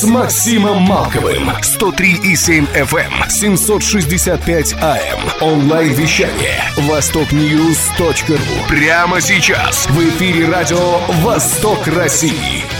с Максимом Малковым. 103,7 FM, 765 AM. Онлайн-вещание. Востокньюз.ру. Прямо сейчас. В эфире радио «Восток России».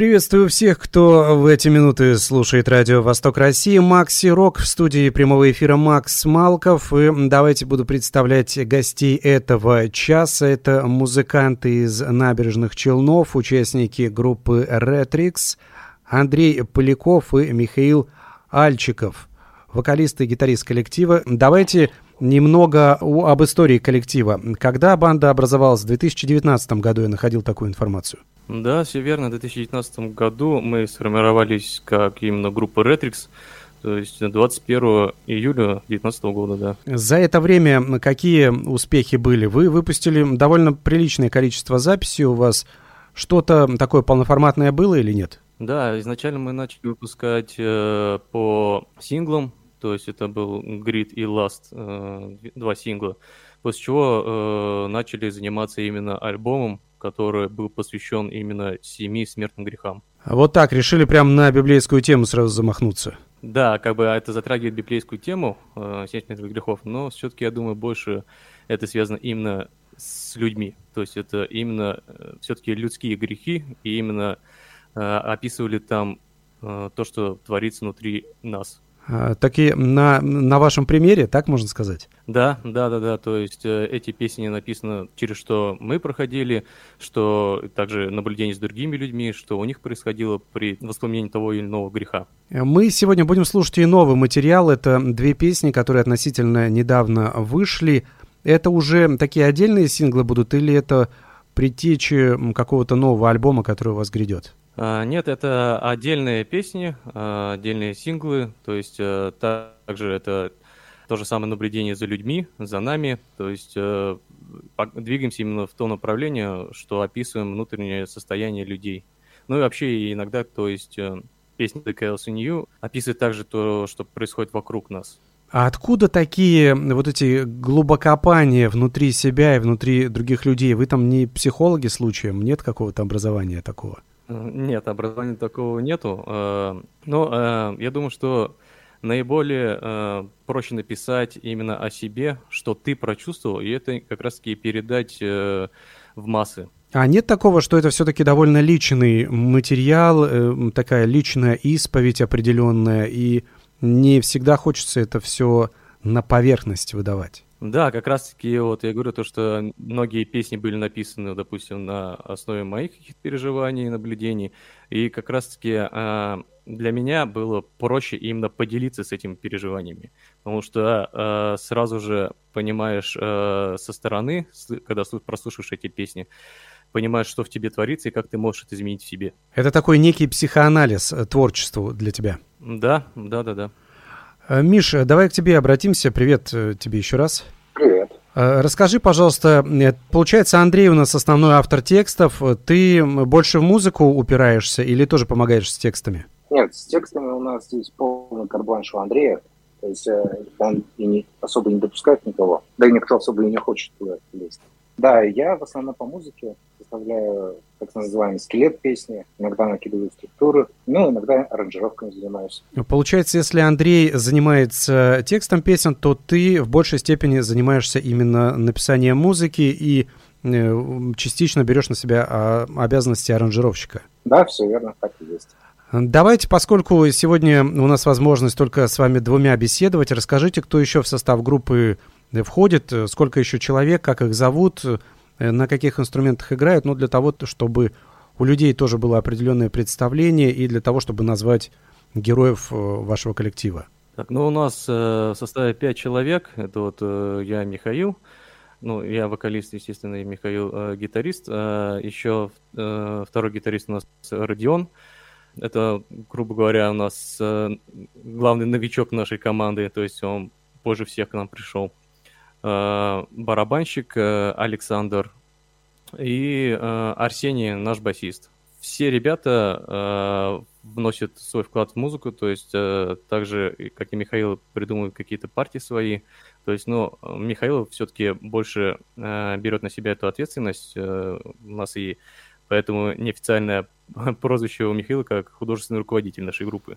Приветствую всех, кто в эти минуты слушает радио «Восток России». Макси Рок в студии прямого эфира Макс Малков. И давайте буду представлять гостей этого часа. Это музыканты из набережных Челнов, участники группы «Ретрикс», Андрей Поляков и Михаил Альчиков, вокалист и гитарист коллектива. Давайте немного об истории коллектива. Когда банда образовалась? В 2019 году я находил такую информацию. Да, все верно. В 2019 году мы сформировались как именно группа Retrix, то есть 21 июля 2019 года, да. За это время какие успехи были? Вы выпустили довольно приличное количество записей у вас. Что-то такое полноформатное было или нет? Да, изначально мы начали выпускать э, по синглам, то есть это был Grid и Last, э, два сингла, после чего э, начали заниматься именно альбомом, который был посвящен именно семи смертным грехам. А вот так, решили прям на библейскую тему сразу замахнуться. Да, как бы это затрагивает библейскую тему, э, семь смертных грехов, но все-таки, я думаю, больше это связано именно с людьми. То есть это именно э, все-таки людские грехи, и именно э, описывали там э, то, что творится внутри нас. А, так и на, на вашем примере, так можно сказать? Да, да, да, да. То есть э, эти песни написаны через что мы проходили, что также наблюдение с другими людьми, что у них происходило при воспоминании того или иного греха. Мы сегодня будем слушать и новый материал. Это две песни, которые относительно недавно вышли. Это уже такие отдельные синглы будут или это предтечи какого-то нового альбома, который у вас грядет? А, нет, это отдельные песни, а, отдельные синглы, то есть э, также это то же самое наблюдение за людьми, за нами, то есть э, двигаемся именно в то направление, что описываем внутреннее состояние людей. Ну и вообще иногда, то есть э, песня The Chaos in You описывает также то, что происходит вокруг нас. А откуда такие вот эти глубокопания внутри себя и внутри других людей? Вы там не психологи случаем? Нет какого-то образования такого? Нет, образования такого нету. Э, но э, я думаю, что наиболее э, проще написать именно о себе, что ты прочувствовал, и это как раз-таки передать в массы. А нет такого, что это все-таки довольно личный материал, такая личная исповедь определенная, и не всегда хочется это все на поверхность выдавать? Да, как раз-таки вот я говорю то, что многие песни были написаны, допустим, на основе моих каких-то переживаний и наблюдений, и как раз-таки э, для меня было проще именно поделиться с этими переживаниями, потому что э, сразу же понимаешь э, со стороны, когда прослушиваешь эти песни, понимаешь, что в тебе творится и как ты можешь это изменить в себе. Это такой некий психоанализ э, творчеству для тебя. Да, да, да, да. Э, Миша, давай к тебе обратимся. Привет э, тебе еще раз. Привет. Э, расскажи, пожалуйста, получается, Андрей у нас основной автор текстов. Ты больше в музыку упираешься или тоже помогаешь с текстами? Нет, с текстами у нас здесь полный карбанш у Андрея. То есть он и не, особо не допускает никого. Да и никто особо и не хочет туда лезть. Да, я в основном по музыке составляю так называемый скелет песни, иногда накидываю структуры, ну, иногда аранжировками занимаюсь. Получается, если Андрей занимается текстом песен, то ты в большей степени занимаешься именно написанием музыки и э, частично берешь на себя а, обязанности аранжировщика. Да, все верно, так и есть. Давайте, поскольку сегодня у нас возможность только с вами двумя беседовать, расскажите, кто еще в состав группы входит, сколько еще человек, как их зовут, Э, на каких инструментах играют, но для того, чтобы у людей тоже было определенное представление и для того, чтобы назвать героев э, вашего коллектива. Так, ну у нас э, в составе 5 человек. Это вот э, я, Михаил, ну, я вокалист, естественно, и Михаил э, гитарист. Э, еще э, второй гитарист у нас Родион. Это, грубо говоря, у нас э, главный новичок нашей команды, то есть он позже всех к нам пришел. Э, барабанщик э, Александр, и э, Арсений, наш басист. Все ребята вносят свой вклад в музыку, то есть э, так же, как и Михаил, придумывают какие-то партии свои. То есть, ну, Михаил все-таки больше берет на себя эту ответственность. У нас и поэтому неофициальное прозвище у Михаила как художественный руководитель нашей группы.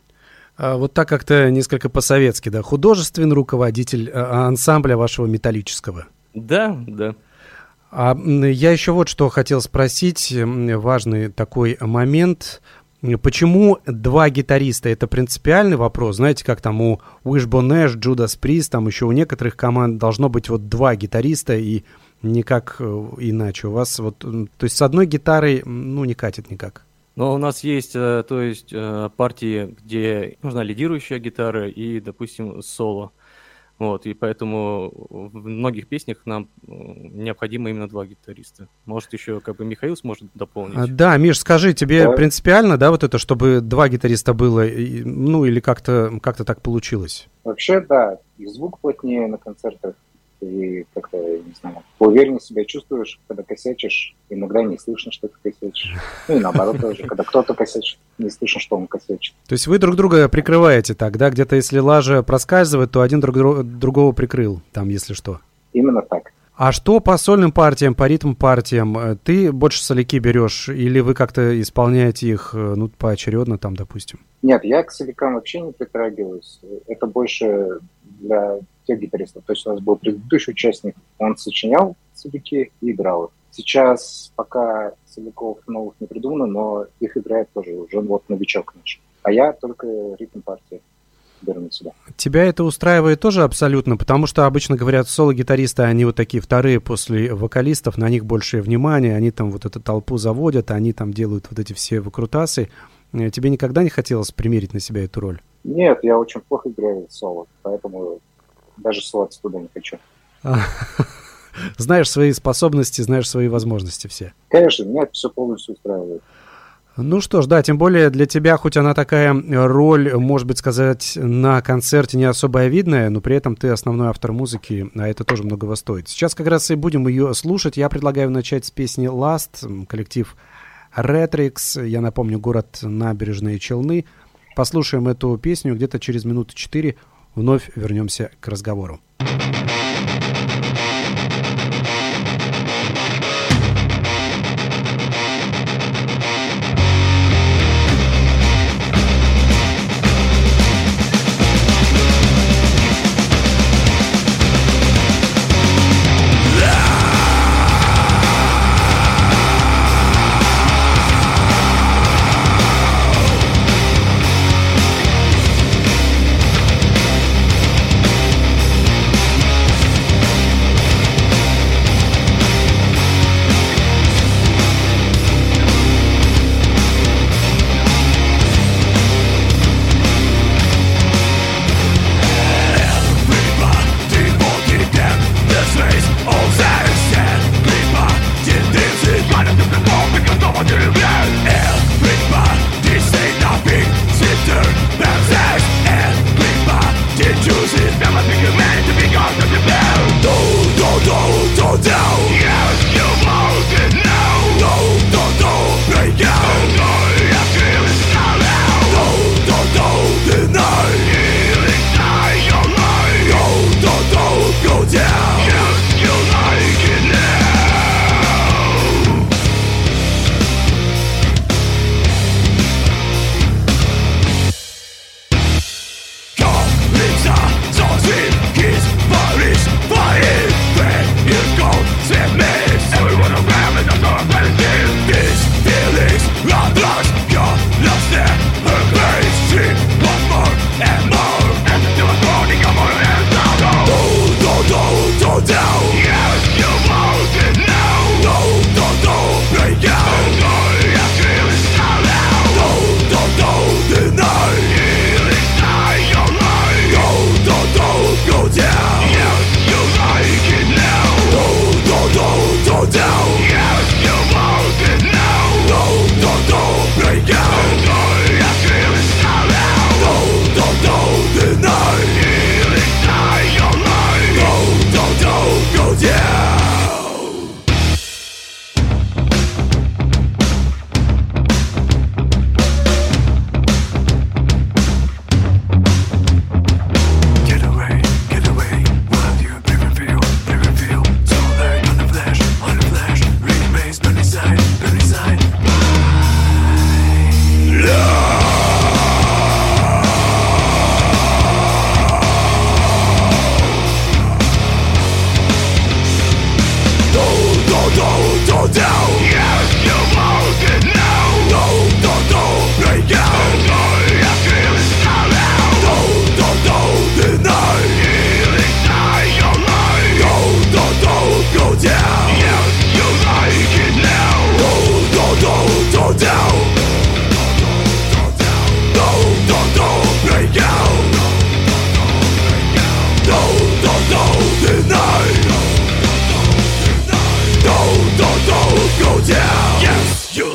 А вот так как-то несколько по-советски, да? Художественный руководитель а, ансамбля вашего металлического. Да, да. А я еще вот что хотел спросить, важный такой момент. Почему два гитариста? Это принципиальный вопрос. Знаете, как там у Wishbone Ash, Judas Priest, там еще у некоторых команд должно быть вот два гитариста и никак э, иначе. У вас вот, то есть с одной гитарой, ну, не катит никак. Но у нас есть, э, то есть, э, партии, где нужна лидирующая гитара и, допустим, соло. Вот, и поэтому в многих песнях нам необходимо именно два гитариста. Может, еще как бы Михаил сможет дополнить. А, да, Миш, скажи, тебе да. принципиально, да, вот это, чтобы два гитариста было, ну, или как-то как так получилось? Вообще, да, и звук плотнее на концертах, и как-то, не знаю, увереннее себя чувствуешь, когда косячишь, иногда не слышно, что ты косячишь. Ну и наоборот тоже, когда кто-то косячит, не слышно, что он косячит. То есть вы друг друга прикрываете так, да? Где-то если лажа проскальзывает, то один друг другого прикрыл, там, если что. Именно так. А что по сольным партиям, по ритм партиям? Ты больше соляки берешь или вы как-то исполняете их э, ну, поочередно там, допустим? Нет, я к солякам вообще не притрагиваюсь. Это больше для тех гитаристов. То есть у нас был предыдущий участник, он сочинял соляки и играл их. Сейчас пока соляков новых не придумано, но их играет тоже уже вот новичок наш. А я только ритм партии на себя. Тебя это устраивает тоже абсолютно, потому что обычно говорят, соло-гитаристы, они вот такие вторые после вокалистов, на них большее внимание, они там вот эту толпу заводят, они там делают вот эти все выкрутасы. Э, тебе никогда не хотелось примерить на себя эту роль? Нет, я очень плохо играю в соло, поэтому даже ссылаться туда не хочу. Знаешь свои способности, знаешь свои возможности все. Конечно, меня это все полностью устраивает. Ну что ж, да, тем более для тебя, хоть она такая роль, может быть, сказать, на концерте не особо видная, но при этом ты основной автор музыки, а это тоже многого стоит. Сейчас как раз и будем ее слушать. Я предлагаю начать с песни «Last», коллектив «Retrix». Я напомню, город Набережные Челны. Послушаем эту песню где-то через минуты четыре. Вновь вернемся к разговору.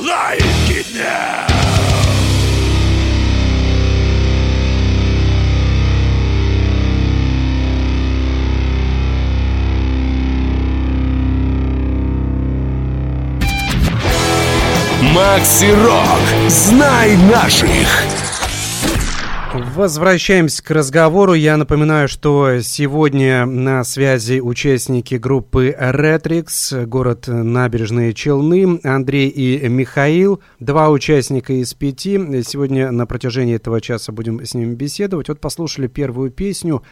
like it now. Макси Рок. Знай наших. Возвращаемся к разговору. Я напоминаю, что сегодня на связи участники группы Retrix, город Набережные Челны, Андрей и Михаил, два участника из пяти. Сегодня на протяжении этого часа будем с ними беседовать. Вот послушали первую песню.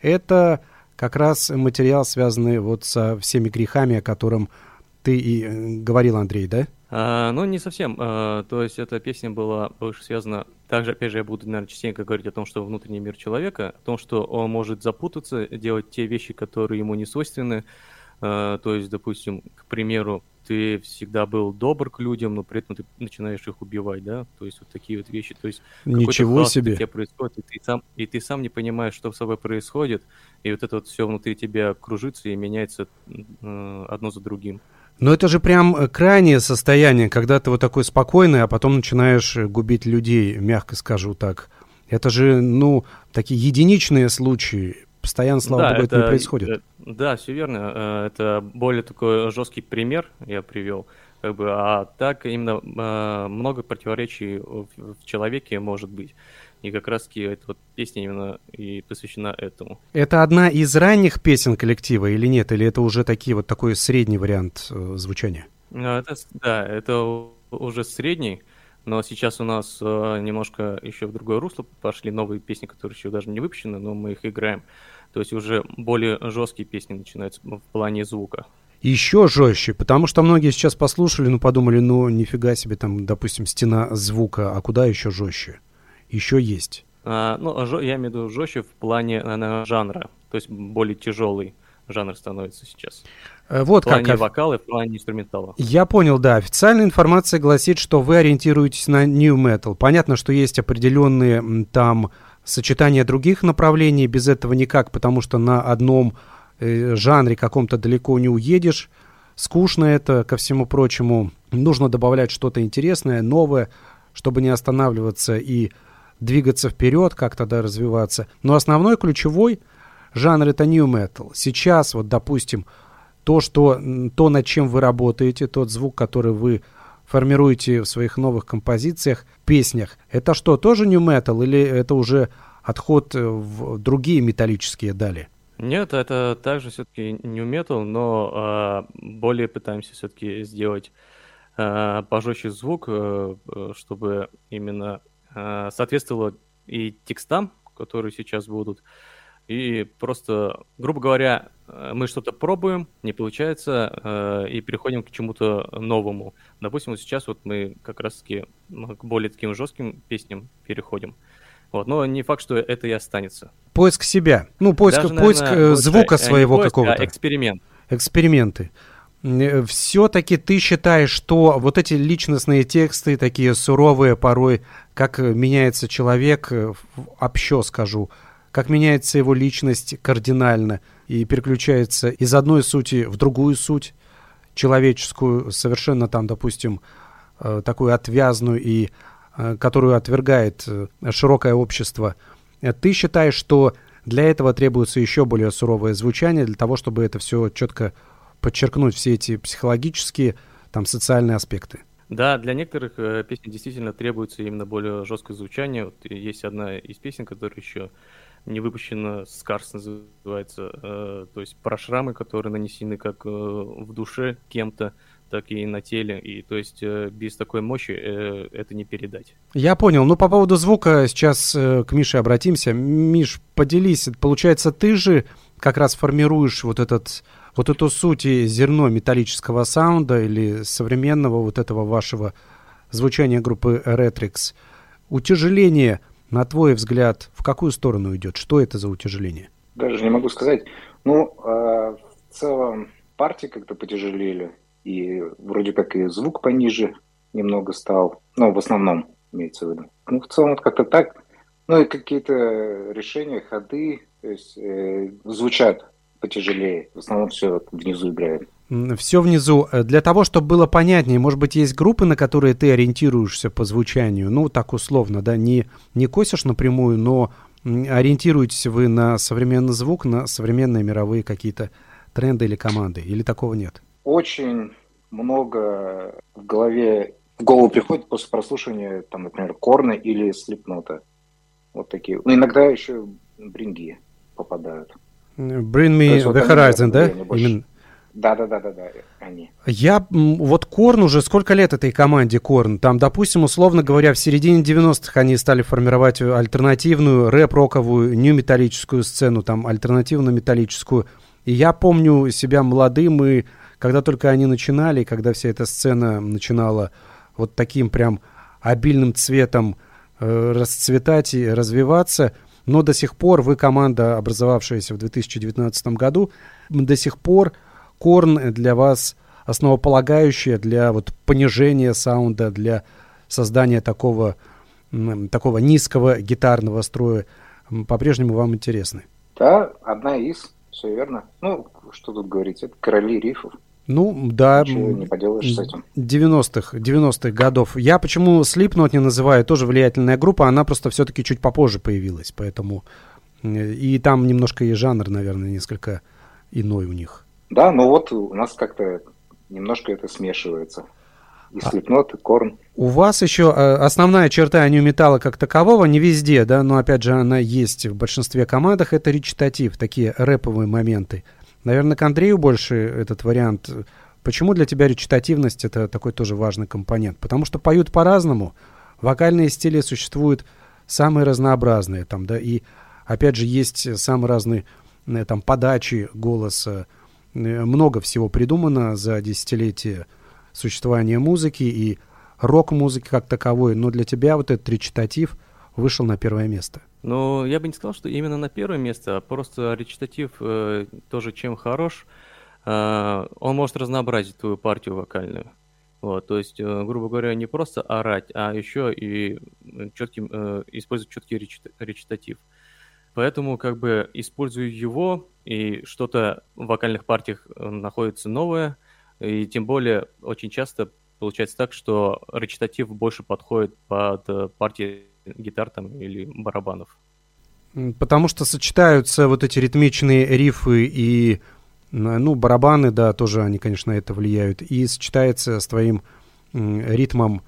Это как раз материал, связанный вот со всеми грехами, о котором ты и э, говорил, Андрей, да? А, ну, не совсем. А, то есть эта песня была больше связана... Также, опять же, я буду, наверное, частенько говорить о том, что внутренний мир человека, о том, что он может запутаться, делать те вещи, которые ему не свойственны. А, то есть, допустим, к примеру, ты всегда был добр к людям, но при этом ты начинаешь их убивать, да? То есть вот такие вот вещи. То есть Ничего себе. тебе происходит, и ты, сам, и ты сам не понимаешь, что с собой происходит, и вот это вот все внутри тебя кружится и меняется э, одно за другим. Но это же прям э, крайнее состояние, когда ты вот такой спокойный, а потом начинаешь э, губить людей, мягко скажу так. Это же, ну, такие единичные случаи. Постоянно, слава да, богу, это, это не происходит. Э, да, все верно. Это более такой жесткий пример я привел. Как бы, а так именно много противоречий в человеке может быть. И как раз-таки эта вот песня именно и посвящена этому. Это одна из ранних песен коллектива или нет? Или это уже такие вот такой средний вариант э, звучания? А, это, да, это уже средний, но сейчас у нас э, немножко еще в другое русло пошли новые песни, которые еще даже не выпущены, но мы их играем. То есть уже более жесткие песни начинаются в плане звука еще жестче, потому что многие сейчас послушали, ну подумали, ну нифига себе там, допустим, стена звука, а куда еще жестче? Еще есть? А, ну, а я имею в виду жестче в плане наверное, жанра, то есть более тяжелый жанр становится сейчас. Э, вот в плане как. вокала и в плане инструментала. Я понял, да. Официальная информация гласит, что вы ориентируетесь на new metal. Понятно, что есть определенные там сочетания других направлений, без этого никак, потому что на одном э, жанре каком-то далеко не уедешь. Скучно это, ко всему прочему. Нужно добавлять что-то интересное, новое, чтобы не останавливаться и двигаться вперед, как-то да, развиваться. Но основной ключевой жанр это new metal. Сейчас вот, допустим, то, что, то, над чем вы работаете, тот звук, который вы формируете в своих новых композициях, песнях, это что, тоже new metal или это уже отход в другие металлические дали? Нет, это также все-таки new metal, но э, более пытаемся все-таки сделать э, пожестче звук, э, чтобы именно Э, соответствовало и текстам, которые сейчас будут, и просто, грубо говоря, э, мы что-то пробуем, не получается, э, и переходим к чему-то новому. Допустим, вот сейчас вот мы как раз-таки к более таким жестким песням переходим. Вот, но не факт, что это и останется. Поиск себя. Ну, поиск, Даже, поиск наверное, звука своего поиск, какого-то. А эксперимент. Эксперименты. Все-таки ты считаешь, что вот эти личностные тексты, такие суровые порой, как меняется человек, э, общо скажу, как меняется его личность кардинально и переключается из одной сути в другую суть человеческую, совершенно там, допустим, э, такую отвязную и э, которую отвергает широкое общество. Ты считаешь, что для этого требуется еще более суровое звучание, для того, чтобы это все четко подчеркнуть все эти психологические, там, социальные аспекты. Да, для некоторых э, песен действительно требуется именно более жесткое звучание. Вот есть одна из песен, которая еще не выпущена, Скарс называется, э, то есть про шрамы, которые нанесены как э, в душе кем-то, так и на теле. И то есть э, без такой мощи э, это не передать. Я понял. Ну, по поводу звука сейчас э, к Мише обратимся. Миш, поделись. Получается, ты же как раз формируешь вот этот вот эту суть и зерно металлического саунда или современного вот этого вашего звучания группы Retrix, утяжеление, на твой взгляд, в какую сторону идет? Что это за утяжеление? Даже не могу сказать. Ну, э, в целом партии как-то потяжелели, и вроде как и звук пониже немного стал, ну, в основном имеется в виду. Ну, в целом вот как-то так. Ну, и какие-то решения, ходы, то есть э, звучат потяжелее. В основном все внизу играет. Все внизу. Э, для того, чтобы было понятнее, может быть, есть группы, на которые ты ориентируешься по звучанию, ну, так условно, да, не, не косишь напрямую, но ориентируетесь вы на современный звук, на современные мировые какие-то тренды или команды, или такого нет? Очень много в голове в голову приходит после прослушивания, там, например, Корна или Слепнота. Вот такие. Ну, иногда еще Бринги попадают. Bring Me The Horizon, да? Именно... Да, да, да, да, да, они. Я вот Корн уже сколько лет этой команде Корн? Там, допустим, условно говоря, в середине 90-х они стали формировать альтернативную рэп-роковую, нью-металлическую сцену, там альтернативную металлическую. И я помню себя молодым, и когда только они начинали, когда вся эта сцена начинала вот таким прям обильным цветом расцветать и развиваться, но до сих пор вы команда, образовавшаяся в 2019 году, до сих пор Корн для вас основополагающая для вот понижения саунда, для создания такого, такого низкого гитарного строя, по-прежнему вам интересны? Да, одна из, все верно. Ну, что тут говорить, это короли рифов. Ну, да. Ничего не поделаешь с этим. 90-х, 90-х годов. Я почему Slipknot не называю, тоже влиятельная группа, она просто все-таки чуть попозже появилась, поэтому... И там немножко и жанр, наверное, несколько иной у них. Да, ну вот у нас как-то немножко это смешивается. И Slipknot, и Корн. У вас еще э, основная черта нью-металла как такового, не везде, да, но опять же она есть в большинстве командах, это речитатив, такие рэповые моменты. Наверное, к Андрею больше этот вариант. Почему для тебя речитативность это такой тоже важный компонент? Потому что поют по-разному, вокальные стили существуют самые разнообразные, там, да, и опять же есть самые разные э, там подачи голоса, Э, много всего придумано за десятилетие существования музыки и рок-музыки как таковой, но для тебя вот этот речитатив вышел на первое место. Ну, я бы не сказал, что именно на первое место, а просто речитатив э, тоже чем хорош, э, он может разнообразить твою партию вокальную. Вот, то есть, э, грубо говоря, не просто орать, а еще и четким, э, использовать четкий речитатив. Поэтому как бы использую его, и что-то в вокальных партиях э, находится новое, и тем более очень часто получается так, что речитатив больше подходит под э, партии гитар там или барабанов. Потому что сочетаются вот эти ритмичные рифы и ну, барабаны, да, тоже они, конечно, это влияют, и сочетается с твоим ритмом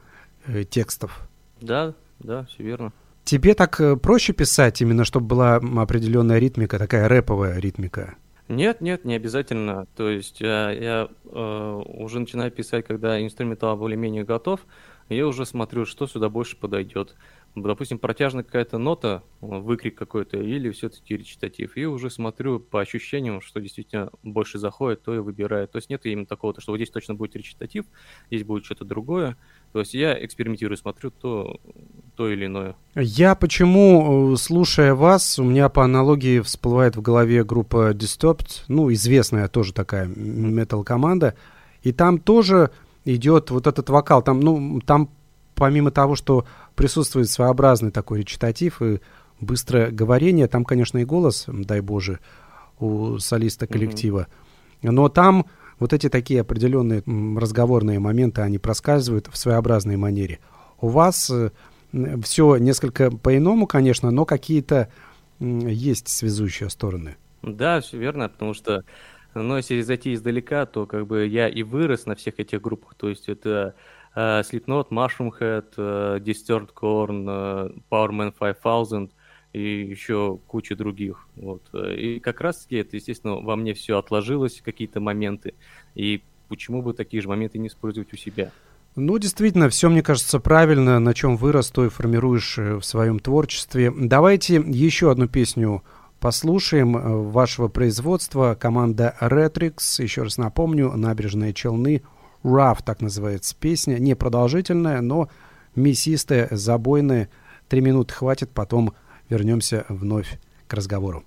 э, текстов. Да, да, все верно. Тебе так э, проще писать, именно чтобы была определенная ритмика, такая рэповая ритмика? Нет, нет, не обязательно. То есть я, э, я э, уже начинаю писать, когда инструментал более-менее готов, я уже смотрю, что сюда больше подойдет допустим, протяжная какая-то нота, выкрик какой-то, или все-таки речитатив. И уже смотрю по ощущениям, что действительно больше заходит, то и выбираю. То есть нет именно такого, что вот здесь точно будет речитатив, здесь будет что-то другое. То есть я экспериментирую, смотрю то, то или иное. Я почему, э, слушая вас, у меня по аналогии всплывает в голове группа Disturbed, ну, известная тоже такая метал-команда, и там тоже идет вот этот вокал, там, ну, там помимо того, что присутствует своеобразный такой речитатив и быстрое говорение, там, конечно, и голос, дай боже, у солиста коллектива, mm-hmm. но там вот эти такие определенные разговорные моменты, они проскальзывают в своеобразной манере. У вас э, все несколько по-иному, конечно, но какие-то есть связующие стороны. Да, все верно, потому что, ну, если зайти издалека, то как бы я и вырос на всех этих группах, то есть это Slipknot, Mushroom Head, uh, Disturbed Corn, uh, Powerman 5000 и еще куча других. Вот. И как раз-таки это, естественно, во мне все отложилось, какие-то моменты. И почему бы такие же моменты не использовать у себя? Ну, действительно, все, мне кажется, правильно, на чем вырос, то и формируешь в своем творчестве. Давайте еще одну песню послушаем вашего производства. Команда Retrix, еще раз напомню, «Набережные Челны», Rough, так называется песня. Не продолжительная, но мясистая, забойная. Три минуты хватит, потом вернемся вновь к разговору.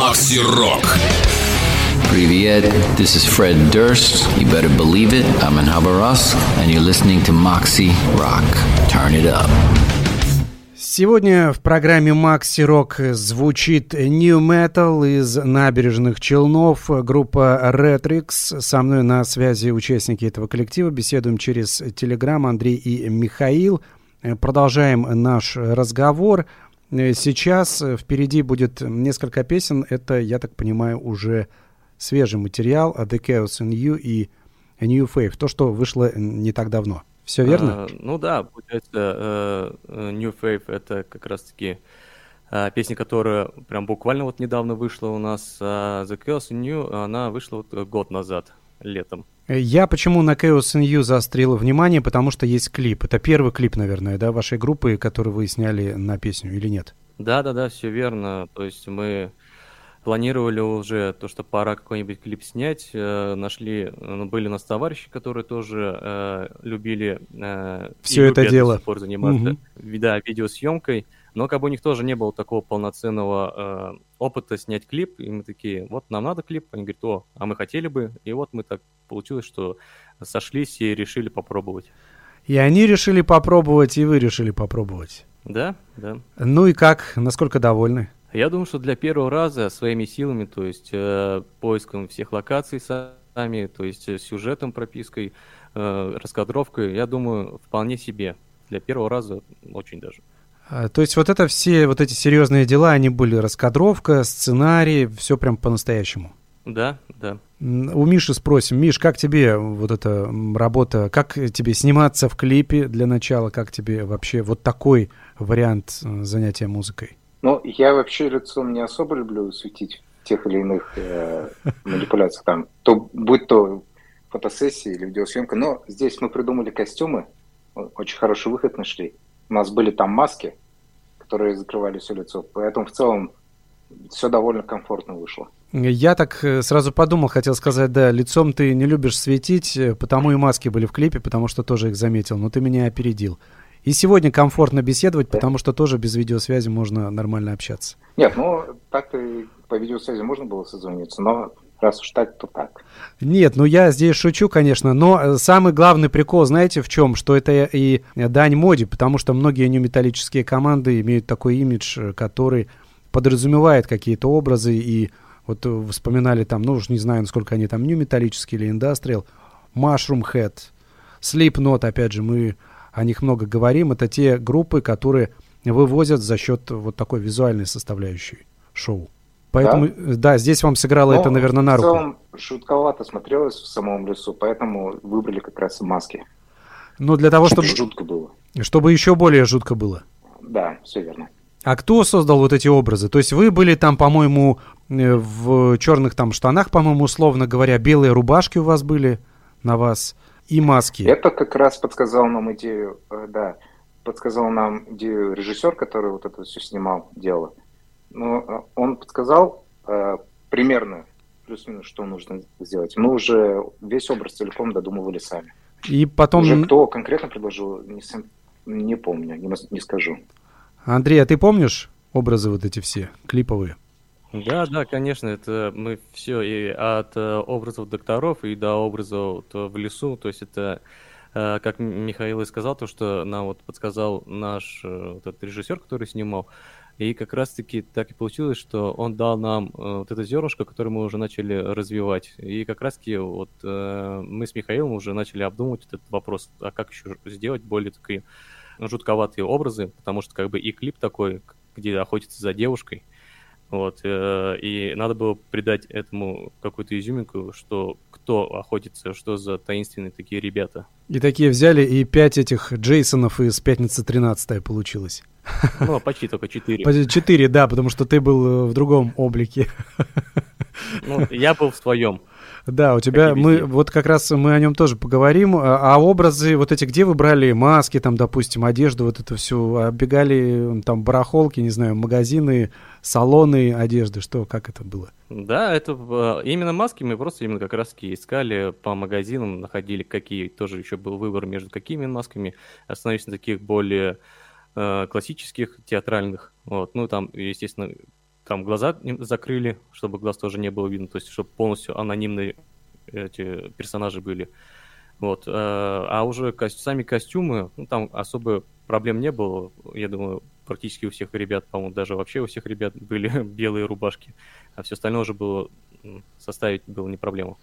Макси Рок. Привет, this is Fred Durst. You better believe it, I'm in Habarovsk, and you're listening to Moxie Rock. Turn it up. Сегодня в программе Maxi Rock звучит New Metal из набережных Челнов, группа Retrix. Со мной на связи участники этого коллектива. Беседуем через Телеграм Андрей и Михаил. Продолжаем наш разговор. Сейчас впереди будет несколько песен. Это, я так понимаю, уже свежий материал The Chaos in You и New Faith. То, что вышло не так давно. Все верно? А, ну да, получается, э, э, New Faith это как раз-таки а, песня, которая прям буквально вот недавно вышла у нас, а The Chaos in You, она вышла вот год назад, летом. Я почему на Chaos in You заострил внимание, потому что есть клип. Это первый клип, наверное, да, вашей группы, который вы сняли на песню или нет? Да-да-да, все верно. То есть мы планировали уже то, что пора какой-нибудь клип снять. Э, нашли, ну, были у нас товарищи, которые тоже э, любили э, все это дело. До сих пор заниматься, угу. да, видеосъемкой. Но как бы у них тоже не было такого полноценного э, опыта снять клип. И мы такие, вот нам надо клип. Они говорят, о, а мы хотели бы. И вот мы так получилось, что сошлись и решили попробовать. И они решили попробовать, и вы решили попробовать. Да, да. Ну и как? Насколько довольны? Я думаю, что для первого раза своими силами, то есть э, поиском всех локаций сами, то есть э, сюжетом, пропиской, э, раскадровкой, я думаю, вполне себе. Для первого раза очень даже. А, то есть вот это все, вот эти серьезные дела, они были раскадровка, сценарий, все прям по-настоящему? Да, да. У Миши спросим. Миш, как тебе вот эта работа, как тебе сниматься в клипе для начала, как тебе вообще вот такой вариант э, занятия музыкой? Ну, я вообще лицом не особо люблю светить тех или иных э, манипуляциях. Там, то, будь то фотосессия или видеосъемка. Но здесь мы придумали костюмы, очень хороший выход нашли. У нас были там маски, которые закрывали все лицо. Поэтому в целом все довольно комфортно вышло. Я так э, сразу подумал, хотел сказать, да, лицом ты не любишь светить, э, потому и маски были в клипе, потому что тоже их заметил, но ты меня опередил. И сегодня комфортно беседовать, потому что тоже без видеосвязи можно нормально общаться. Нет, ну так-то по видеосвязи можно было созвониться, но раз уж так, то так. Нет, ну я здесь шучу, конечно, но э, самый главный прикол, знаете, в чем? Что это и дань моде, потому что многие неметаллические команды имеют такой имидж, э, который подразумевает какие-то образы, и вот вспоминали там, ну уж не знаю, насколько они там, нью-металлические или индастриал, Mushroom Head, Slipknot, опять же, мы о них много говорим, это те группы, которые вывозят за счет вот такой визуальной составляющей шоу. Поэтому, да, да здесь вам сыграло Но это, наверное, на руку. В целом, жутковато смотрелось в самом лесу, поэтому выбрали как раз маски. Ну, для того, чтобы... Чтобы жутко было. Чтобы еще более жутко было. Да, все верно. А кто создал вот эти образы? То есть вы были там, по-моему, э, в черных там штанах, по-моему, условно говоря, белые рубашки у вас были на вас и маски. Это как раз подсказал нам идею, э, да, подсказал нам идею режиссер, который вот это все снимал, дело. Но э, он подсказал э, примерно плюс-минус, что нужно сделать. Мы уже весь образ целиком додумывали сами. И потом... Уже кто конкретно предложил, не, сам, не помню, не, не скажу. Андрей, а ты помнишь образы вот эти все, клиповые? Да, да, конечно, это мы все и от э, образов докторов и до образов то в лесу, то есть это, э, как Михаил и сказал, то, что нам вот подсказал наш вот этот режиссер, который снимал, и как раз-таки так и получилось, что он дал нам вот это зернышко, которое мы уже начали развивать. И как раз-таки вот мы с Михаилом уже начали обдумывать этот вопрос, а как еще сделать более такие жутковатые образы, потому что как бы и клип такой, где охотится за девушкой, вот, э, и надо было придать этому какую-то изюминку, что кто охотится, что за таинственные такие ребята. И такие взяли, и пять этих Джейсонов из «Пятницы 13 получилось. Ну, почти только четыре. Четыре, да, потому что ты был в другом облике. Ну, я был в своем. Да, у тебя мы вот как раз мы о нем тоже поговорим. А, а образы вот эти, где вы брали маски, там, допустим, одежду, вот это все, оббегали там барахолки, не знаю, магазины, салоны одежды, что, как это было? Да, это а, именно маски мы просто именно как раз искали по магазинам, находили какие, тоже еще был выбор между какими масками, остановились на таких более э, классических, театральных, вот, ну там, естественно, там глаза закрыли, чтобы глаз тоже не было видно, то есть чтобы полностью анонимные эти персонажи были. Вот. Э, а уже ко- сами костюмы, ну, там особо проблем не было. Я думаю, практически у всех ребят, по-моему, даже вообще у всех ребят были белые рубашки. А все остальное уже было составить было не проблема.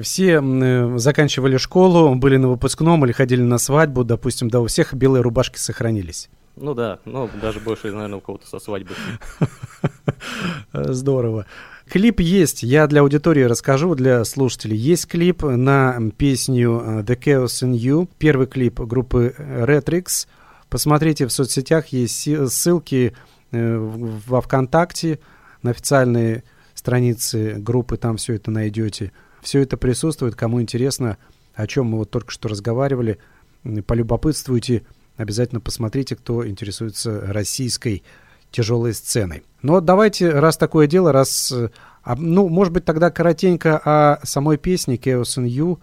Все э, заканчивали школу, были на выпускном или ходили на свадьбу, допустим, да, у всех белые рубашки сохранились. Ну да, ну даже больше, наверное, у кого-то со свадьбы. Здорово. Клип есть, я для аудитории расскажу, для слушателей. Есть клип на песню э, The Chaos in You, первый клип группы Retrix. Посмотрите в соцсетях, есть ссылки э, во ВКонтакте, на официальные страницы группы, там все это найдете. Все это присутствует, кому интересно, о чем мы вот только что разговаривали, полюбопытствуйте, обязательно посмотрите, кто интересуется российской тяжелой сценой. Но давайте, раз такое дело, раз... Э, ну, может быть, тогда коротенько о самой песне Chaos in You,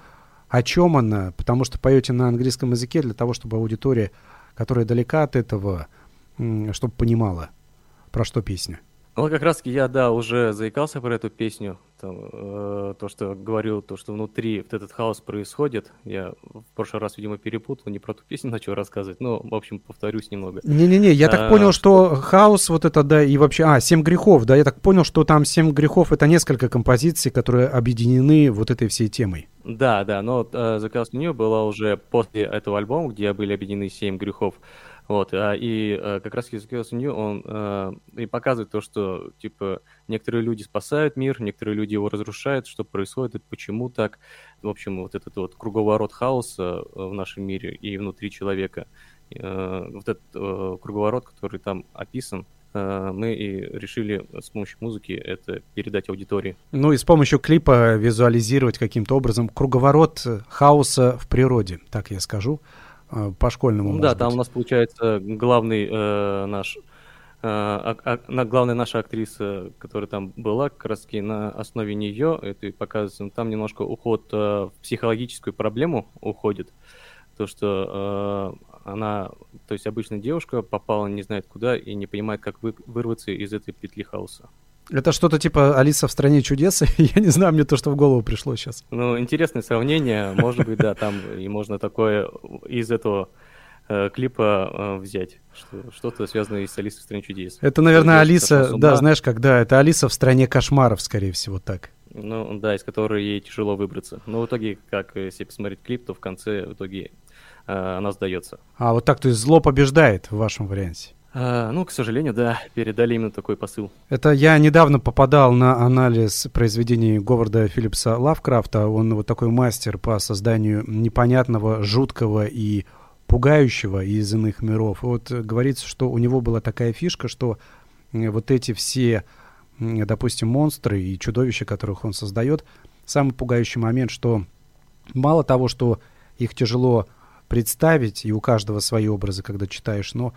о чем она, потому что поете на английском языке для того, чтобы аудитория, которая далека от этого, чтобы понимала, про что песня. Ну, как раз-таки я, да, уже заикался про эту песню, там, э, то, что говорил, то, что внутри вот этот хаос происходит. Я в прошлый раз, видимо, перепутал, не про ту песню начал рассказывать, но, в общем, повторюсь немного. Не-не-не, я а, так понял, что... что хаос вот это, да, и вообще... А, «Семь грехов», да, я так понял, что там «Семь грехов» — это несколько композиций, которые объединены вот этой всей темой. Да, да, но э, «The Chaos New» была уже после этого альбома, где были объединены «Семь грехов». Вот, а, и а, как раз Хизукио Сунью, он а, и показывает то, что, типа, некоторые люди спасают мир, некоторые люди его разрушают, что происходит, почему так. В общем, вот этот вот круговорот хаоса в нашем мире и внутри человека, вот этот круговорот, который там описан, мы и решили с помощью музыки это передать аудитории. Ну и с помощью клипа визуализировать каким-то образом круговорот хаоса в природе, так я скажу. Э, по школьному. Да, быть. там у нас получается главный э, наш э, а, а, главная наша актриса, которая там была, как раз таки на основе нее это и показывается. Там немножко уход э, в психологическую проблему уходит. То, что э, она, то есть обычная девушка попала не знает куда и не понимает, как вы, вырваться из этой петли хаоса. Это что-то типа Алиса в стране чудес. Я не знаю, мне то, что в голову пришло сейчас. Ну, интересное сравнение. Может быть, да, там и можно такое из этого э, клипа э, взять. Что, что-то связанное с Алисой в стране чудес. Это, наверное, Алиса, да, знаешь, когда это Алиса в стране кошмаров, скорее всего, так. Ну, да, из которой ей тяжело выбраться. Но в итоге, как если посмотреть клип, то в конце в итоге э, она сдается. А, вот так, то есть зло побеждает в вашем варианте? А, ну, к сожалению, да, передали именно такой посыл. Это я недавно попадал на анализ произведений Говарда Филлипса Лавкрафта. Он вот такой мастер по созданию непонятного, жуткого и пугающего из иных миров. Вот говорится, что у него была такая фишка, что вот эти все, допустим, монстры и чудовища, которых он создает, самый пугающий момент, что мало того, что их тяжело представить, и у каждого свои образы, когда читаешь, но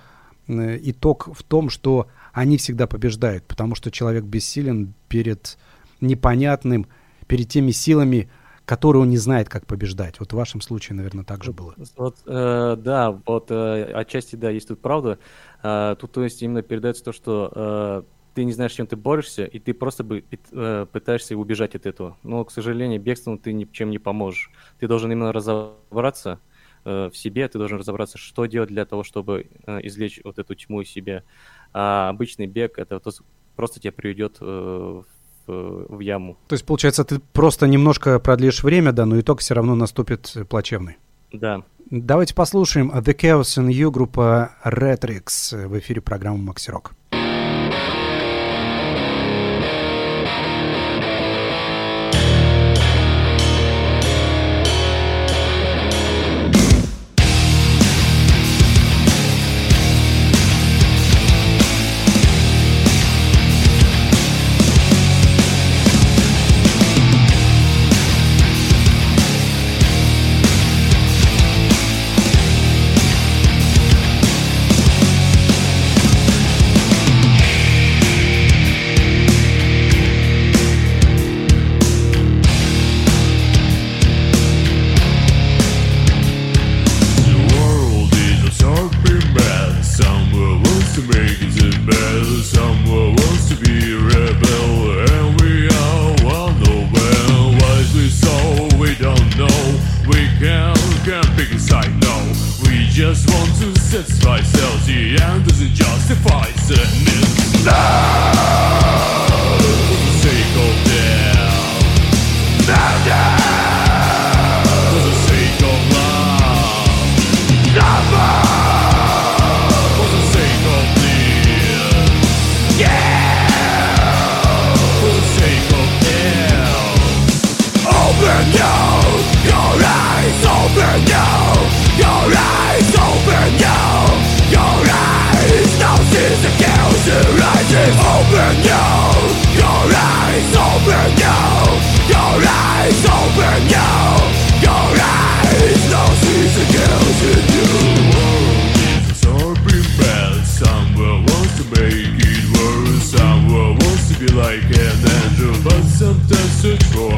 итог в том, что они всегда побеждают, потому что человек бессилен перед непонятным, перед теми силами, которые он не знает, как побеждать. Вот в вашем случае, наверное, так же было. Вот, э, да, вот э, отчасти, да, есть тут правда. Э, тут, то есть, именно передается то, что э, ты не знаешь, чем ты борешься, и ты просто бы, э, пытаешься убежать от этого. Но, к сожалению, бегством ты ничем не поможешь. Ты должен именно разобраться, Э, в себе, ты должен разобраться, что делать для того, чтобы э, извлечь вот эту тьму из себя. А обычный бег это просто тебя приведет э, в, в яму. То есть, получается, ты просто немножко продлишь время, да, но итог все равно наступит плачевный. Да. Давайте послушаем The Chaos in You группа Retrix в эфире программы Макси like an angel. But sometimes search for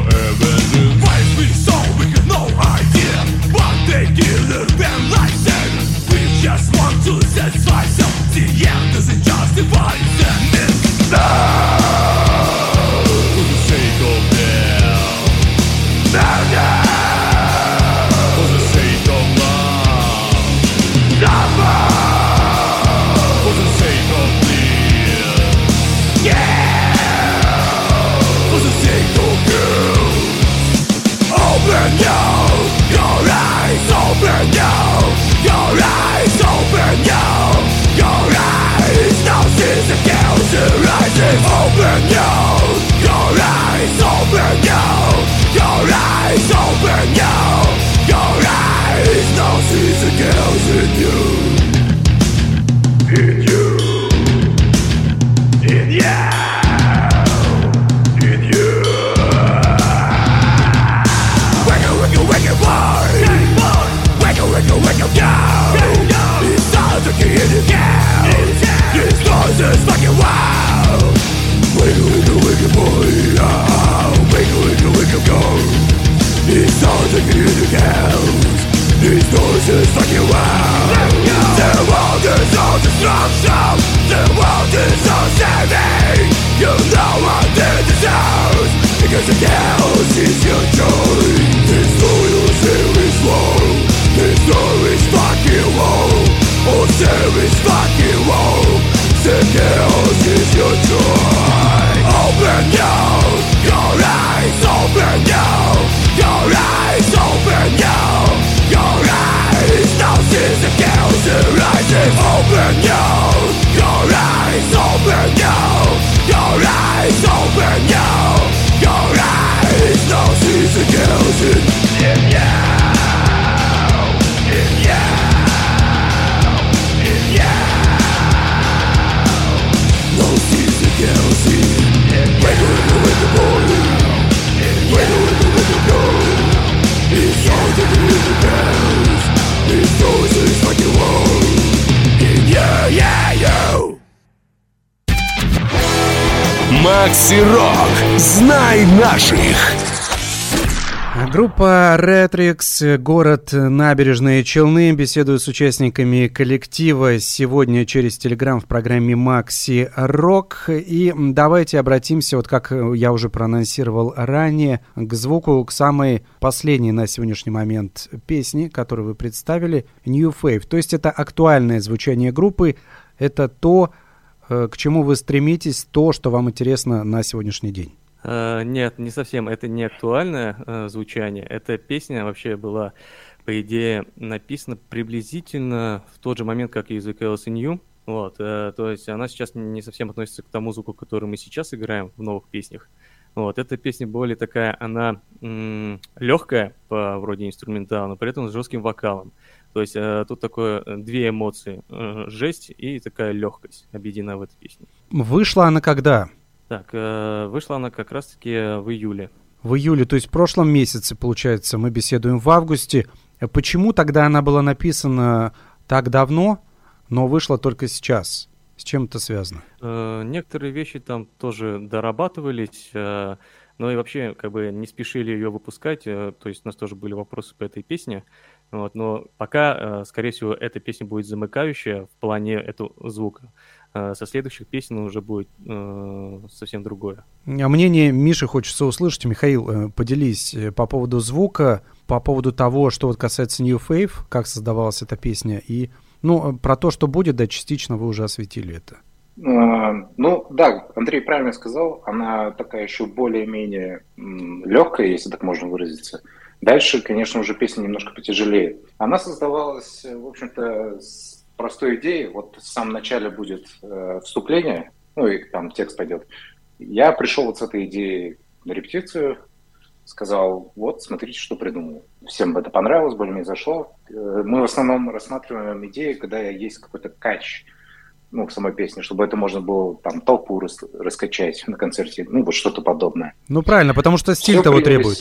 Макси Рок. Знай наших. Группа Retrix, город Набережные Челны, беседую с участниками коллектива сегодня через Телеграм в программе Макси Рок. И давайте обратимся, вот как я уже проанонсировал ранее, к звуку, к самой последней на сегодняшний момент песни, которую вы представили, New Fave. То есть это актуальное звучание группы, это то, к чему вы стремитесь, то, что вам интересно на сегодняшний день. Э, Нет, не совсем. Это не актуальное э, звучание. Эта песня вообще была, по идее, написана приблизительно в тот же момент, как и in You. Вот, э, то есть она сейчас не совсем относится к тому звуку, который мы сейчас играем в новых песнях. Вот, эта песня более такая, она м- легкая по вроде инструментала, но при этом с жестким вокалом. То есть э, тут такое э, две эмоции, э, жесть и такая легкость объединена в этой песне. Вышла она когда? Так, э, вышла она как раз-таки в июле. В июле, то есть в прошлом месяце, получается, мы беседуем в августе. Э, Почему тогда она была написана так давно, но вышла только сейчас? С чем это связано? Э, Некоторые вещи там тоже дорабатывались, э, но и вообще как бы не спешили ее выпускать, э, то есть у нас тоже были вопросы по этой песне, вот, но пока, э, скорее всего, эта песня будет замыкающая в плане этого звука. Э, Со следующих песен уже будет э, совсем другое. А мнение Миши хочется услышать. Михаил, э, поделись по поводу звука, по поводу того, что вот касается New Fave, как создавалась эта песня, и ну, про то, что будет, да, частично вы уже осветили это. А, Ну да, Андрей правильно сказал, она такая еще более-менее легкая, если так можно выразиться. Дальше, конечно, уже песня немножко потяжелее. Она создавалась, э, в общем-то, с простой идеей. Вот в самом начале будет э, вступление, ну и там текст пойдет. Я пришел вот с этой идеей на репетицию, сказал, вот, смотрите, что придумал. Всем это понравилось, более-менее зашло. Э, Мы в основном рассматриваем идею, когда есть какой-то кач ну, в самой песне, чтобы это можно было там толпу рас- раскачать на концерте, ну, вот что-то подобное. Ну, правильно, потому что стиль того требует.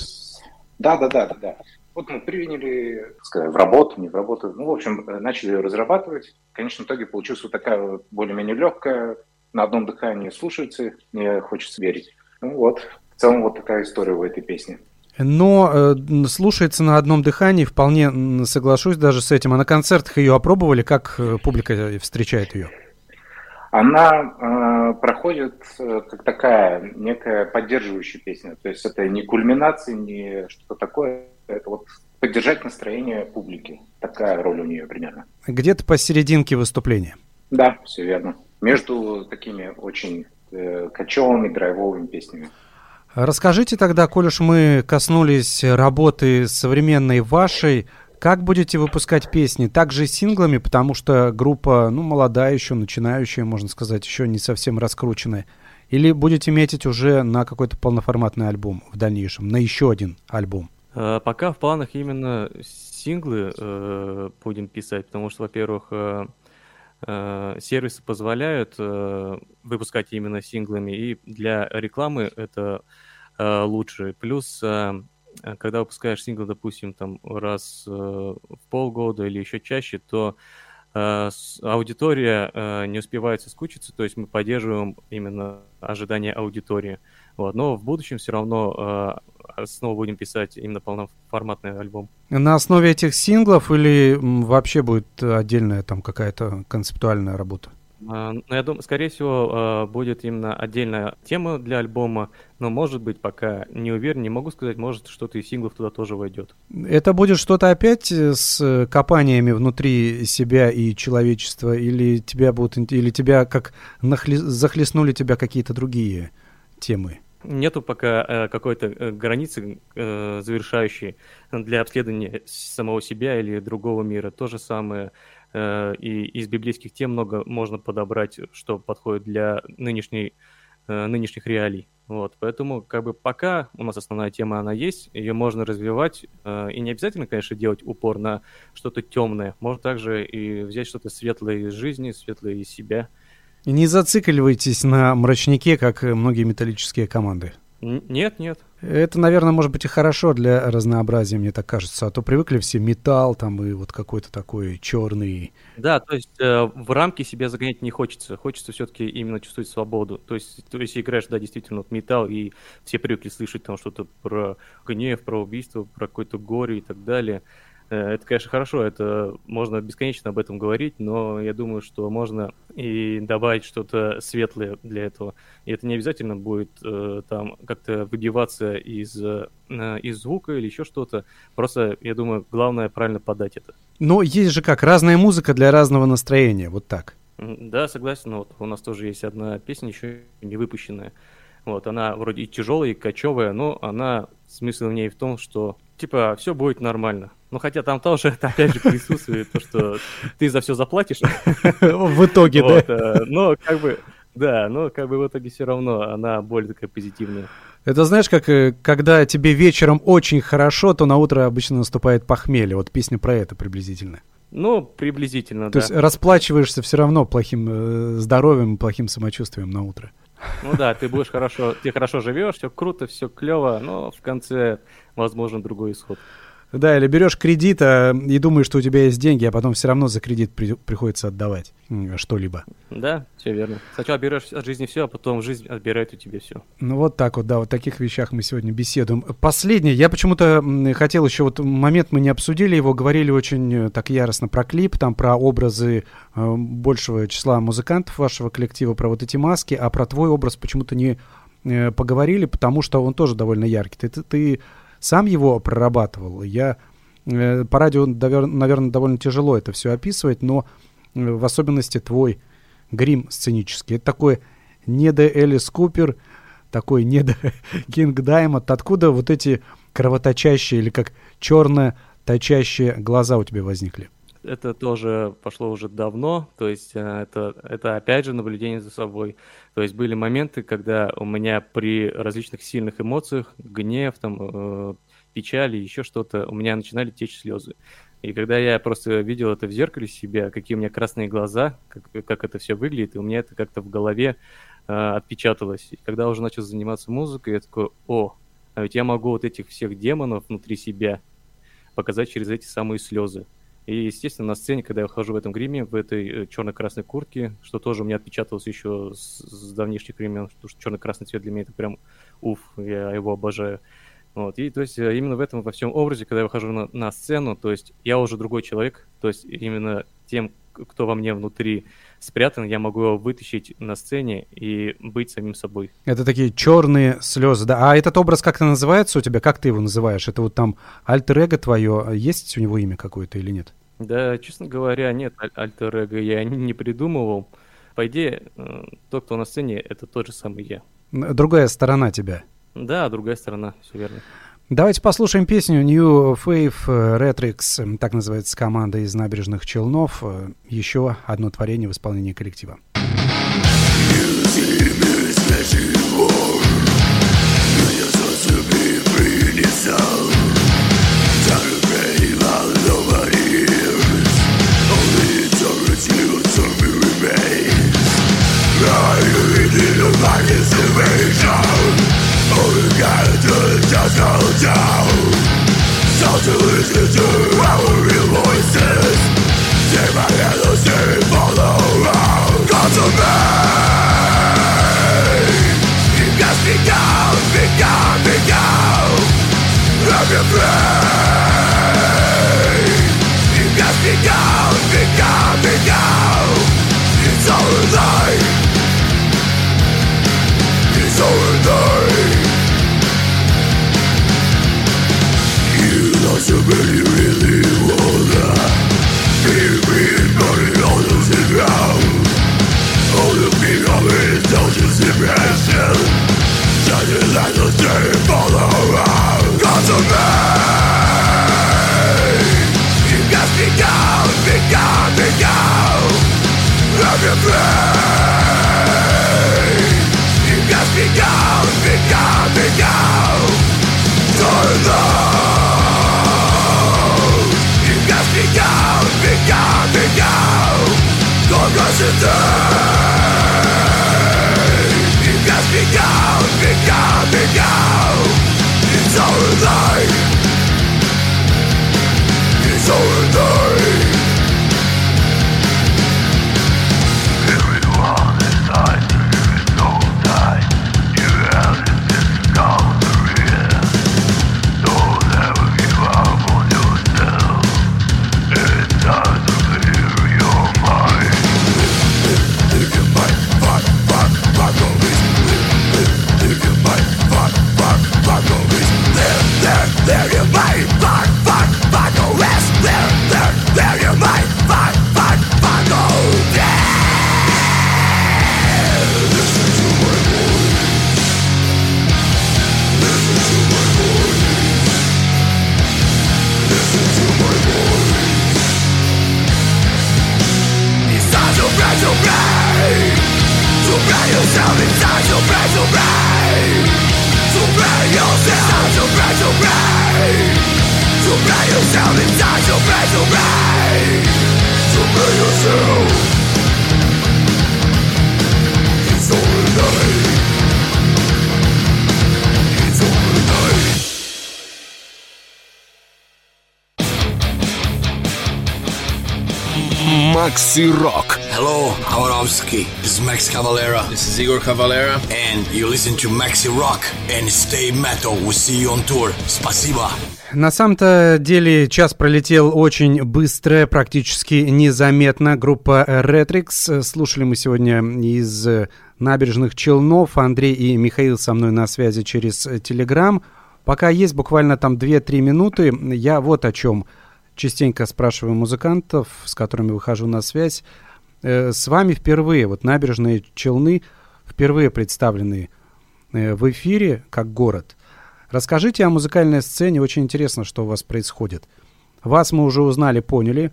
Да, да, да, да, да. Вот мы приняли, сказать, в работу, не в работу. Ну, в общем, э, начали ее разрабатывать. В конечном итоге получилась вот такая более-менее легкая, на одном дыхании слушается, мне хочется верить. Ну вот, в целом вот такая история у этой песни. Но э, слушается на одном дыхании, вполне соглашусь даже с этим. А на концертах ее опробовали, как э, публика встречает ее? Она э, проходит э, как такая некая поддерживающая песня. То есть это не кульминация, не что-то такое. Это вот поддержать настроение публики. Такая роль у нее примерно. Где-то посерединке выступления. Да, все верно. Между такими очень э, кочевыми, драйвовыми песнями. Расскажите тогда, коль уж мы коснулись работы современной вашей, как будете выпускать песни? Также синглами, потому что группа, ну, молодая еще, начинающая, можно сказать, еще не совсем раскрученная. Или будете метить уже на какой-то полноформатный альбом в дальнейшем, на еще один альбом? Э, Пока в планах именно синглы э, будем писать, потому что, во-первых, э, э, сервисы позволяют э, выпускать именно синглами, и для рекламы это э, лучше. Плюс, э, когда выпускаешь сингл, допустим, там раз э, в полгода или еще чаще, то э, аудитория э, не успевает соскучиться, то есть мы поддерживаем именно ожидания аудитории. Вот. Но в будущем все равно э, снова будем писать именно полноформатный альбом. На основе этих синглов или вообще будет отдельная там какая-то концептуальная работа? А, Ну, я думаю, скорее всего, а, будет именно отдельная тема для альбома, но, может быть, пока не уверен, не могу сказать, может, что-то из синглов туда тоже войдет. Это будет что-то опять э, с копаниями внутри себя и человечества, или тебя будут, или тебя как нахле- захлестнули тебя какие-то другие темы? Нету пока э, какой-то э, границы э, завершающей для обследования самого себя или другого мира. То же самое и из библейских тем много можно подобрать, что подходит для нынешней, э, нынешних реалий. Вот, поэтому как бы пока у нас основная тема она есть, ее можно развивать, э, и не обязательно, конечно, делать упор на что-то темное. Можно также и взять что-то светлое из жизни, светлое из себя. И не зацикливайтесь на мрачнике, как э, многие металлические команды. Нет, нет, Это, наверное, может быть и хорошо для разнообразия, мне так кажется. А то привыкли все металл там и вот какой-то такой черный. Да, то есть э, в рамки себя загонять не хочется. Хочется все-таки именно чувствовать свободу. То есть, то есть играешь, да, действительно, вот металл, и все привыкли слышать там что-то про гнев, про убийство, про какое-то горе и так далее. Э, Это, конечно, хорошо, это можно бесконечно об этом говорить, но я думаю, что можно и добавить что-то светлое для этого. И это не обязательно будет э, там как-то выбиваться из, э, из звука или еще что-то. Просто, я думаю, главное правильно подать это. Но есть же как, разная музыка для разного настроения, вот так. Да, согласен. Вот у нас тоже есть одна песня еще не выпущенная. Вот она вроде и тяжелая, и кочевая, но она смысл в ней в том, что типа все будет нормально. Ну хотя там тоже это опять же присутствует то, что ты за все заплатишь. В итоге, да. э, но как бы да, но как бы в итоге все равно она более такая позитивная. Это знаешь, как э, когда тебе вечером очень хорошо, то на утро обычно наступает похмелье. Вот песня про это приблизительно. Ну, приблизительно, То да. есть расплачиваешься все равно плохим э, здоровьем, плохим самочувствием на утро. Ну да, ты будешь хорошо, ты хорошо живешь, все круто, все клево, но в конце возможен другой исход. Да, или берешь кредит а, и думаешь, что у тебя есть деньги, а потом все равно за кредит при- приходится отдавать что-либо. Да, все верно. Сначала берешь от жизни все, а потом жизнь отбирает у тебя все. Ну вот так вот, да, вот таких вещах мы сегодня беседуем. Последнее, я почему-то хотел еще вот момент, мы не обсудили его, говорили очень э, так яростно про клип, там про образы э, большего числа музыкантов вашего коллектива, про вот эти маски, а про твой образ почему-то не э, поговорили, потому что он тоже довольно яркий. Ты, ты, ты сам его прорабатывал. Я э, по радио, наверное, довольно тяжело это все описывать, но э, в особенности твой грим сценический. Это такой недо Элис Купер, такой недо Кинг Даймонд. Откуда вот эти кровоточащие или как черно точащие глаза у тебя возникли? Это тоже пошло уже давно, то есть э, это, это опять же наблюдение за собой. То есть были моменты, когда у меня при различных сильных эмоциях, гнев, там, э, печали, еще что-то, у меня начинали течь слезы. И когда я просто видел это в зеркале себя, какие у меня красные глаза, как, как это все выглядит, и у меня это как-то в голове э, отпечаталось. И когда уже начал заниматься музыкой, я такой, о, а ведь я могу вот этих всех демонов внутри себя показать через эти самые слезы. И, естественно, на сцене, когда я хожу в этом гриме, в этой э, черно-красной куртке, что тоже у меня отпечаталось еще с, с давнишних времен, потому что черно-красный цвет для меня это прям уф, я его обожаю. Вот, и то есть э, именно в этом во всем образе, когда я выхожу на, на сцену, то есть я уже другой человек, то есть именно тем, кто во мне внутри спрятан, я могу его вытащить на сцене и быть самим собой. Это такие черные слезы, да. А этот образ как-то называется у тебя? Как ты его называешь? Это вот там альтер-эго твое, есть у него имя какое-то или нет? Да, честно говоря, нет, аль- альтер-эго я не придумывал. По идее, э, тот, кто на сцене, это тот же самый я. Другая сторона тебя. Да, другая сторона, все верно. Давайте послушаем песню New э, Retrix, так называется команда из набережных Челнов. Еще одно творение в исполнении коллектива. to his kitchen. Everybody Макси Рок. Hello, Havarovsky. This is Max Cavalera. This is Igor Cavalera. And you listen to Maxi Rock and stay metal. We'll see you on tour. Спасибо. На самом-то деле час пролетел очень быстро, практически незаметно. Группа Retrix. Слушали мы сегодня из набережных Челнов. Андрей и Михаил со мной на связи через Телеграм. Пока есть буквально там 2-3 минуты, я вот о чем частенько спрашиваю музыкантов, с которыми выхожу на связь. Э, С вами впервые, вот набережные Челны впервые представлены э, в эфире как город. Расскажите о музыкальной сцене, очень интересно, что у вас происходит. Вас мы уже узнали, поняли,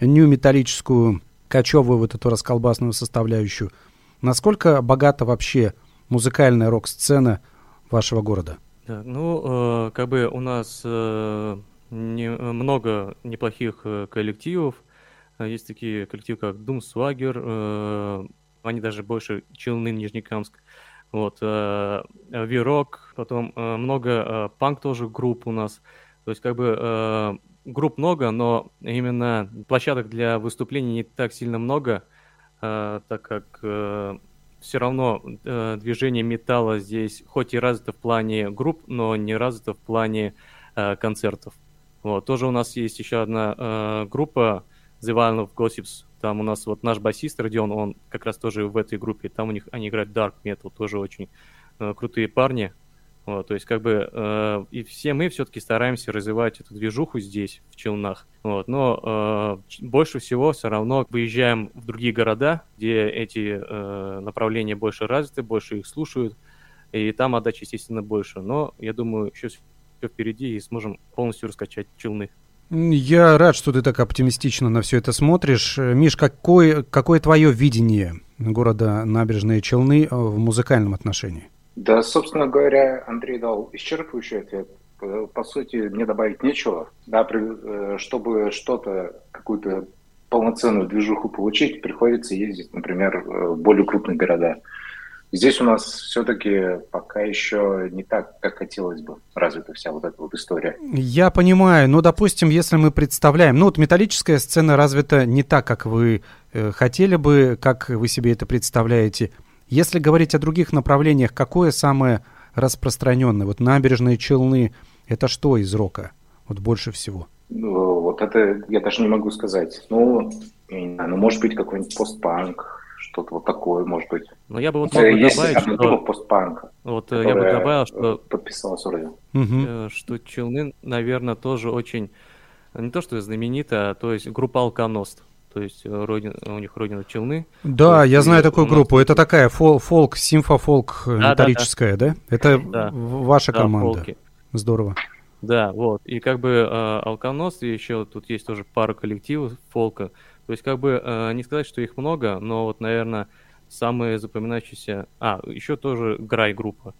нью-металлическую, кочевую вот эту расколбасную составляющую. Насколько богата вообще музыкальная рок-сцена вашего города? Да, ну, э, как бы у нас э, не- э, много неплохих э, коллективов. Э, Есть такие коллективы, как Doom Swagger, э, они даже больше Челны, Нижнекамск. Вот, э, V-Rock, потом э, много э, панк тоже групп у нас. То есть, как бы, э, групп много, но именно площадок для выступлений не так сильно много, э, так как э, все равно э, движение металла здесь хоть и развито в плане групп, но не развито в плане э, концертов. Вот. Тоже у нас есть еще одна э, группа The Violent Gossips. Там у нас вот наш басист Родион, он как раз тоже в этой группе. Там у них они играют Dark Metal, тоже очень э, крутые парни. Вот, то есть, как бы, э, и все мы все-таки стараемся развивать эту движуху здесь, в Челнах. Вот, но э, больше всего все равно выезжаем в другие города, где эти э, направления больше развиты, больше их слушают, и там отдача, естественно, больше. Но я думаю, еще все впереди и сможем полностью раскачать Челны. Я рад, что ты так оптимистично на все это смотришь. Э, Миш, какое, какое твое видение города Набережные Челны э, в музыкальном отношении? Да, собственно говоря, Андрей дал исчерпывающий ответ. По, по сути, мне добавить нечего. Да, при, э, чтобы что-то, какую-то полноценную движуху получить, приходится ездить, например, в более крупные города. Здесь у нас все-таки пока еще не так, как хотелось бы, развита вся вот эта вот история. Я понимаю, но, допустим, если мы представляем, ну вот металлическая сцена развита не так, как вы э, хотели бы, как вы себе это представляете. Если говорить о других направлениях, какое самое распространенное? Вот набережные Челны, это что из рока? Вот больше всего. Ну, вот это я даже не могу сказать. Ну, знаю, ну может быть какой-нибудь постпанк, что-то вот такое, может быть. Но я бы вот мог бы Есть добавить, что... группа постпанка, Вот э, я бы добавил, э, что подписалась вроде. Э, что Челны, наверное, тоже очень не то что знаменита, а то есть группа Алконост. То есть э, родина, у них родина Челны. Да, Вот, я знаю такую группу. Это такая фол- фолк, симфофолк э, Да, да, металлическая, да? Это Да. ваша Да, команда. фолки. Здорово. Да, вот. И как бы э, Алконост, и еще тут есть тоже пара коллективов фолка. То есть как бы э, не сказать, что их много, но вот, наверное, самые запоминающиеся... А, еще тоже Грай группа.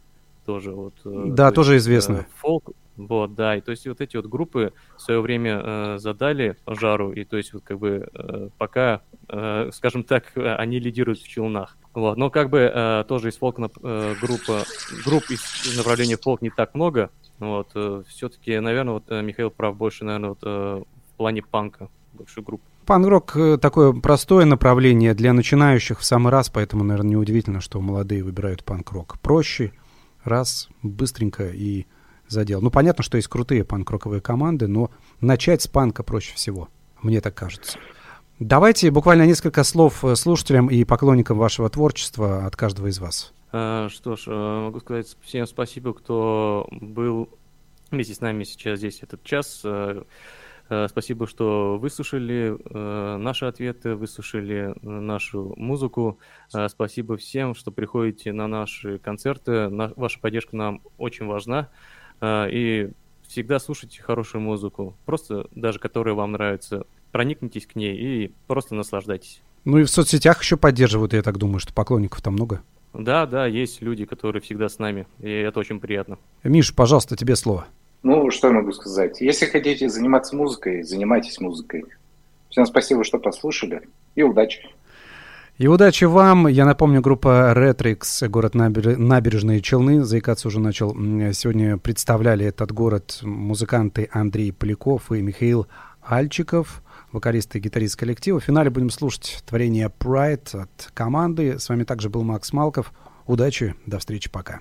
Тоже вот... э, Да, то тоже есть, известно. э, фолк, вот, да, и то есть вот эти вот группы в свое время э, задали жару, и то есть вот как бы э, пока, э, скажем так, они лидируют в челнах. Вот, но как бы э, тоже из фолк э, группа, групп из направления фолк не так много, вот, все-таки, наверное, вот Михаил прав больше, наверное, вот э, в плане панка больше групп. Панк-рок э, такое простое направление для начинающих в самый раз, поэтому, наверное, неудивительно, что молодые выбирают панк-рок. Проще, раз, быстренько и задел. Ну, понятно, что есть крутые панк-роковые команды, но начать с панка проще всего, мне так кажется. Давайте буквально несколько слов э, слушателям и поклонникам вашего творчества от каждого из вас. Э, Что ж, могу сказать всем спасибо, кто был вместе с нами сейчас здесь этот час. Э, Спасибо, что выслушали э, наши ответы, выслушали э, нашу музыку. Спасибо всем, что приходите на наши концерты. Ваша поддержка нам очень важна. И всегда слушайте хорошую музыку, просто даже которая вам нравится. Проникнитесь к ней и просто наслаждайтесь. Ну и в соцсетях еще поддерживают, я так думаю, что поклонников там много. Да, да, есть люди, которые всегда с нами, и это очень приятно. Миш, пожалуйста, тебе слово. Ну, что я могу сказать? Если хотите заниматься музыкой, занимайтесь музыкой. Всем спасибо, что послушали, и удачи. И удачи вам. Я напомню, группа Retrix, город Набер- Набережные Челны. Заикаться уже начал. Сегодня представляли этот город музыканты Андрей Поляков и Михаил Альчиков, вокалисты и гитарист коллектива. В финале будем слушать творение Pride от команды. С вами также был Макс Малков. Удачи, до встречи, пока.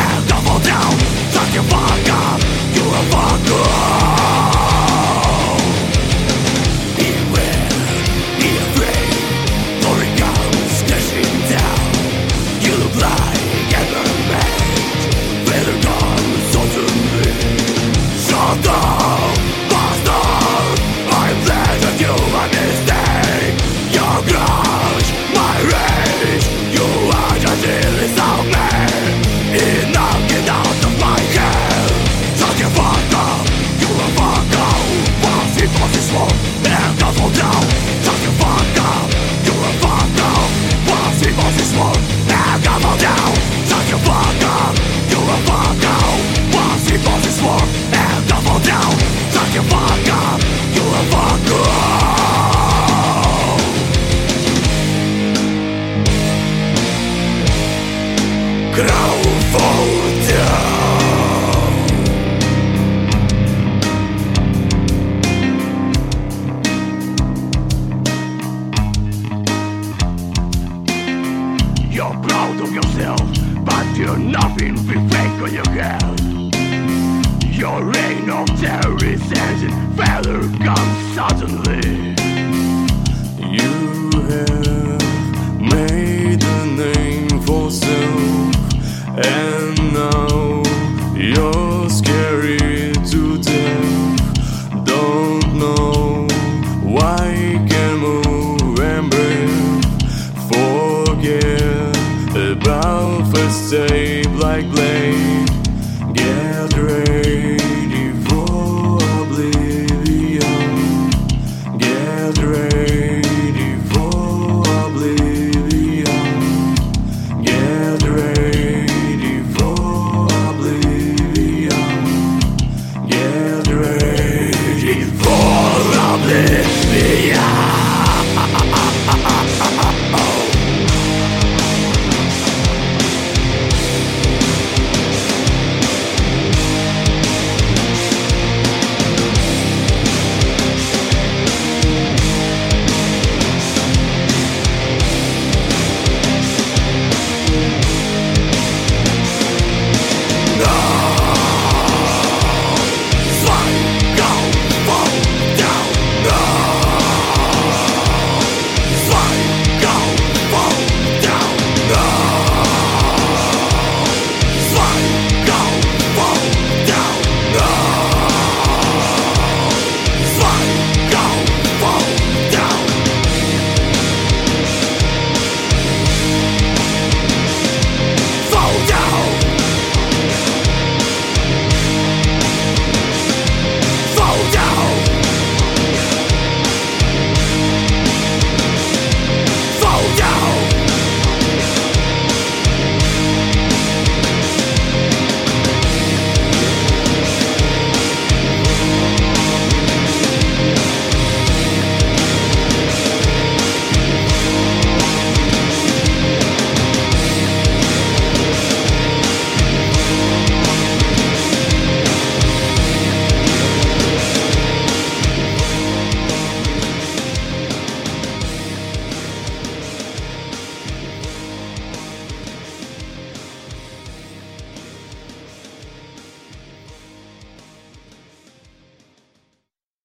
you fuck up, you a fuck